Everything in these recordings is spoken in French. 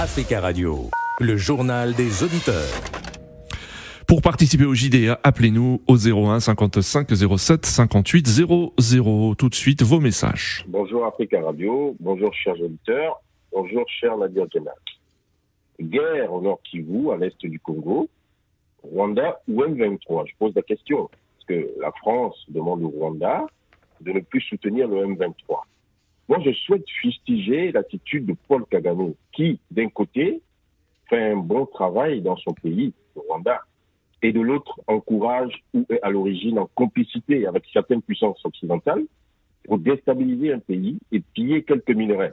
Africa Radio, le journal des auditeurs. Pour participer au JDA, appelez-nous au 01 55 07 58 00. Tout de suite, vos messages. Bonjour Africa Radio, bonjour chers auditeurs, bonjour cher Nadia Kenak. Guerre au nord Kivu, à l'est du Congo, Rwanda ou M23 Je pose la question. Parce que la France demande au Rwanda de ne plus soutenir le M23. Moi, je souhaite fustiger l'attitude de Paul Kagame, qui, d'un côté, fait un bon travail dans son pays, le Rwanda, et de l'autre, encourage ou est à l'origine en complicité avec certaines puissances occidentales pour déstabiliser un pays et piller quelques minerais.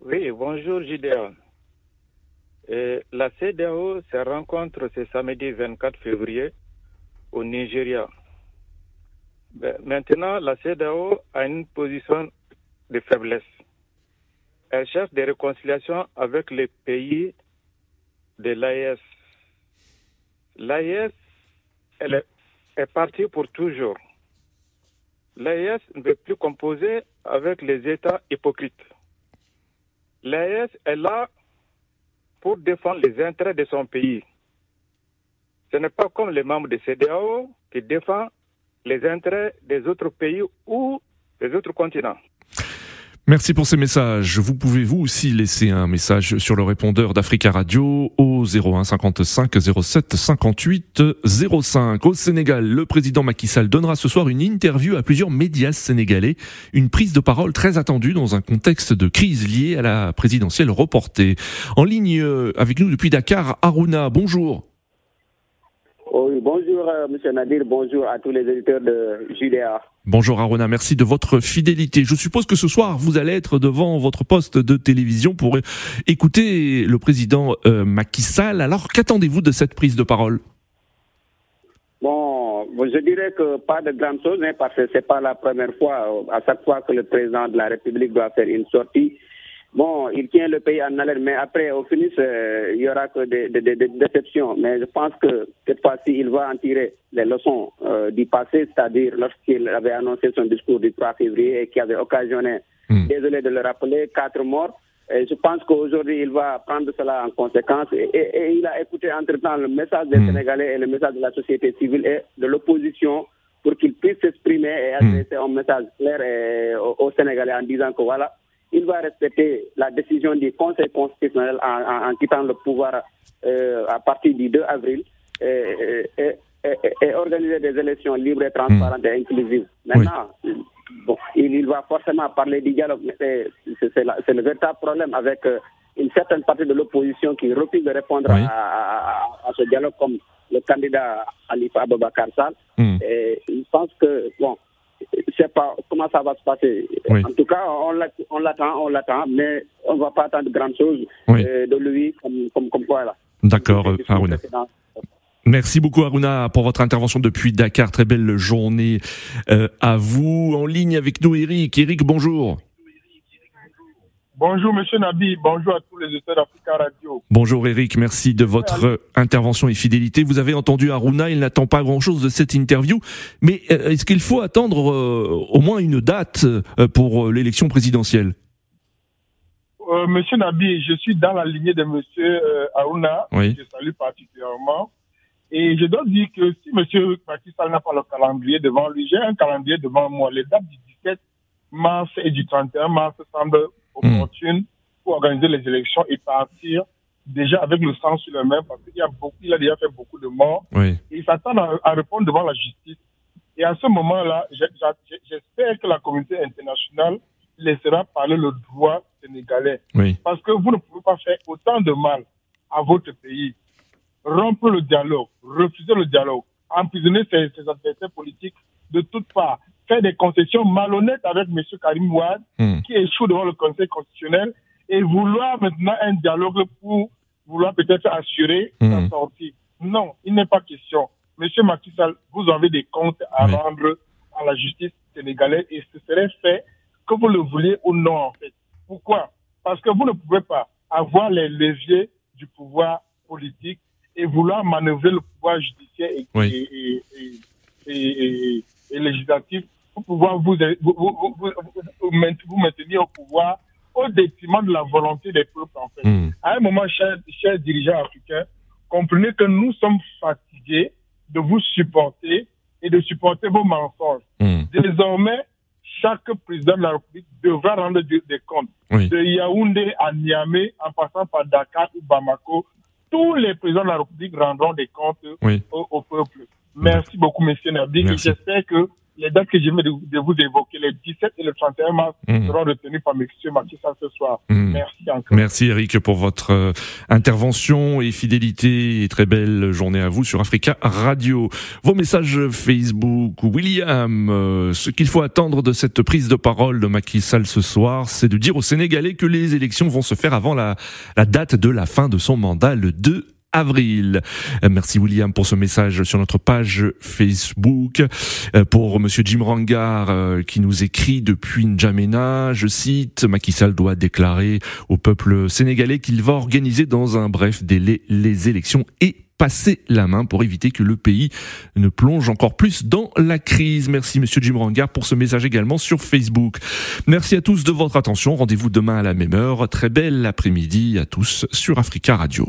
Oui, bonjour Gideon. la CDAO se rencontre ce samedi 24 février au Nigeria. Ben, maintenant, la CDAO a une position de faiblesse. Elle cherche des réconciliations avec les pays de l'AES. L'AES, elle est, est partie pour toujours. L'AES ne veut plus composer avec les États hypocrites. L'AES est là pour défendre les intérêts de son pays. Ce n'est pas comme les membres de CDAO qui défendent les intérêts des autres pays ou des autres continents. Merci pour ces messages. Vous pouvez vous aussi laisser un message sur le répondeur d'Africa Radio au 01 55 07 58 05. Au Sénégal, le président Macky Sall donnera ce soir une interview à plusieurs médias sénégalais, une prise de parole très attendue dans un contexte de crise liée à la présidentielle reportée. En ligne euh, avec nous depuis Dakar, Aruna, bonjour. Oui, bonjour euh, Monsieur Nadir, bonjour à tous les éditeurs de JDA. Bonjour Aruna, merci de votre fidélité. Je suppose que ce soir, vous allez être devant votre poste de télévision pour écouter le président euh, Macky Sall. Alors, qu'attendez-vous de cette prise de parole? Bon, je dirais que pas de grandes choses, hein, parce que c'est pas la première fois. À chaque fois que le président de la République doit faire une sortie, Bon, il tient le pays en alerte, mais après, au finish, euh, il y aura que des, déceptions. Mais je pense que cette fois-ci, il va en tirer les leçons euh, du passé, c'est-à-dire lorsqu'il avait annoncé son discours du 3 février et qui avait occasionné, hmm. désolé de le rappeler, quatre morts. Et je pense qu'aujourd'hui, il va prendre cela en conséquence et, il a écouté entre-temps le message des hmm. Sénégalais et le message de la société civile et de l'opposition pour qu'il puisse s'exprimer et hmm. adresser un message clair aux Sénégalais en disant que voilà, il va respecter la décision du Conseil constitutionnel en, quittant le pouvoir euh, à partir du 2 avril et, organiser des élections libres, et transparentes et inclusives. Maintenant, il, va forcément parler du dialogue, mais c'est le véritable problème avec euh, une certaine partie de l'opposition qui refuse de répondre à, ce dialogue comme le candidat Alifa Ababakar Sall. Hmm. Et je pense que, bon, sais pas comment ça va se passer. En tout cas, on l'attend, on l'attend, mais on ne va pas attendre grand chose euh, de lui comme, comme, quoi là. D'accord, Aruna. Merci beaucoup Aruna pour votre intervention depuis Dakar. Très belle journée euh, à vous. En ligne avec nous Eric. Eric, bonjour. Bonjour Monsieur Nabi, bonjour à tous les auditeurs d'Africa Radio. Bonjour Eric, merci de votre intervention et fidélité. Vous avez entendu Aruna, il n'attend pas grand-chose de cette interview, mais euh, est-ce qu'il faut attendre euh, au moins une date euh, pour l'élection présidentielle? Monsieur Nabi, je suis dans la lignée de Monsieur Aruna, oui. je salue particulièrement. Et je dois dire que si Monsieur Macky n'a pas le calendrier devant lui, j'ai un calendrier devant moi. Les dates du 17 mars et du 31 mars semblent Opportune pour organiser les élections et partir déjà avec le sang sur les mains parce qu'il a beaucoup, il a déjà fait beaucoup de morts. Et il s'attend à, répondre devant la justice. Et à ce moment-là, j'espère que la communauté internationale laissera parler le droit sénégalais. Parce que vous ne pouvez pas faire autant de mal à votre pays. Rompre le dialogue, refuser le dialogue, emprisonner ses, ses adversaires politiques de toutes parts faire des concessions malhonnêtes avec M. Karim Ouad, hmm. qui échoue devant le Conseil constitutionnel, et vouloir maintenant un dialogue pour vouloir peut-être assurer sa hmm. sortie. Non, il n'est pas question. Monsieur Macky Sall, vous avez des comptes à rendre à la justice sénégalaise et ce serait fait que vous le vouliez ou non, en fait. Pourquoi? Parce que vous ne pouvez pas avoir les leviers du pouvoir politique et vouloir manœuvrer le pouvoir judiciaire et, et législatif pour pouvoir vous, vous, vous, vous, maintenir au pouvoir au détriment de la volonté des peuples, en fait. Hmm. À un moment, chers, chers dirigeants africains, comprenez que nous sommes fatigués de vous supporter et de supporter vos mensonges. Hmm. Désormais, chaque président de la République devra rendre des, comptes. De Yaoundé à Niamey, en passant par Dakar ou Bamako, tous les présidents de la République rendront des comptes au, peuple. Merci beaucoup, monsieur Nabi. J'espère que les dates que je viens de, vous évoquer, les 17 et le 31 mars, mmh. seront retenues par M. Macky ce soir. Mmh. Merci encore. Merci Eric pour votre euh, intervention et fidélité et très belle journée à vous sur Africa Radio. Vos messages Facebook, William, euh, ce qu'il faut attendre de cette prise de parole de Macky Sall ce soir, c'est de dire aux Sénégalais que les élections vont se faire avant la, la date de la fin de son mandat, le 2 avril. Euh, merci William pour ce message sur notre page Facebook. Euh, pour Monsieur Jim Rangar euh, qui nous écrit depuis N'Djamena, je cite, Macky Sall doit déclarer au peuple sénégalais qu'il va organiser dans un bref délai les élections et passer la main pour éviter que le pays ne plonge encore plus dans la crise. Merci Monsieur Jim Rangar pour ce message également sur Facebook. Merci à tous de votre attention. Rendez-vous demain à la même heure. Très belle après-midi à tous sur Africa Radio.